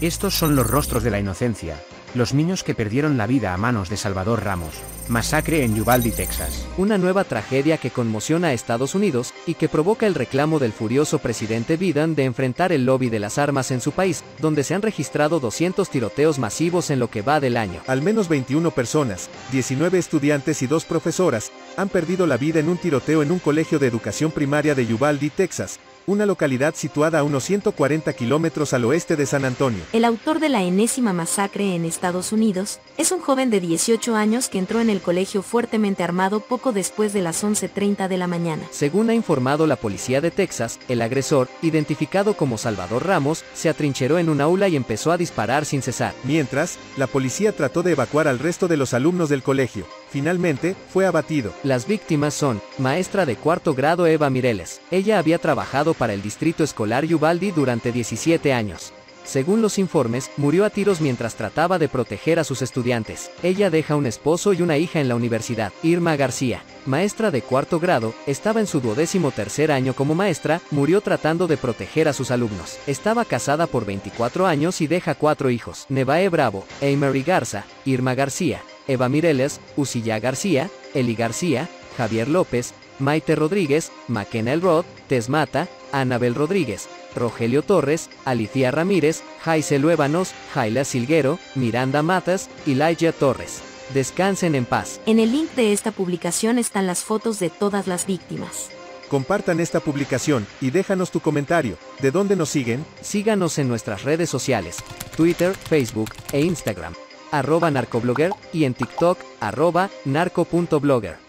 Estos son los rostros de la inocencia, los niños que perdieron la vida a manos de Salvador Ramos. Masacre en Uvalde, Texas. Una nueva tragedia que conmociona a Estados Unidos y que provoca el reclamo del furioso presidente Biden de enfrentar el lobby de las armas en su país, donde se han registrado 200 tiroteos masivos en lo que va del año. Al menos 21 personas, 19 estudiantes y dos profesoras, han perdido la vida en un tiroteo en un colegio de educación primaria de Uvalde, Texas, una localidad situada a unos 140 kilómetros al oeste de San Antonio. El autor de la enésima masacre en Estados Unidos es un joven de 18 años que entró en el colegio fuertemente armado poco después de las 11.30 de la mañana. Según ha informado la policía de Texas, el agresor, identificado como Salvador Ramos, se atrincheró en un aula y empezó a disparar sin cesar. Mientras, la policía trató de evacuar al resto de los alumnos del colegio. Finalmente, fue abatido. Las víctimas son, maestra de cuarto grado Eva Mireles. Ella había trabajado para el distrito escolar Uvalde durante 17 años. Según los informes, murió a tiros mientras trataba de proteger a sus estudiantes. Ella deja un esposo y una hija en la universidad. Irma García, maestra de cuarto grado, estaba en su duodécimo tercer año como maestra, murió tratando de proteger a sus alumnos. Estaba casada por 24 años y deja cuatro hijos. Nevae Bravo, Emery Garza, Irma García, Eva Mireles, Usilla García, Eli García, Javier López, Maite Rodríguez, Maquena Elrod, Tesmata, Anabel Rodríguez, Rogelio Torres, Alicia Ramírez, Jaise Luébanos, Jaila Silguero, Miranda Matas y Laia Torres. Descansen en paz. En el link de esta publicación están las fotos de todas las víctimas. Compartan esta publicación y déjanos tu comentario. ¿De dónde nos siguen? Síganos en nuestras redes sociales, Twitter, Facebook e Instagram, arroba narcoblogger y en TikTok, arroba narco.blogger.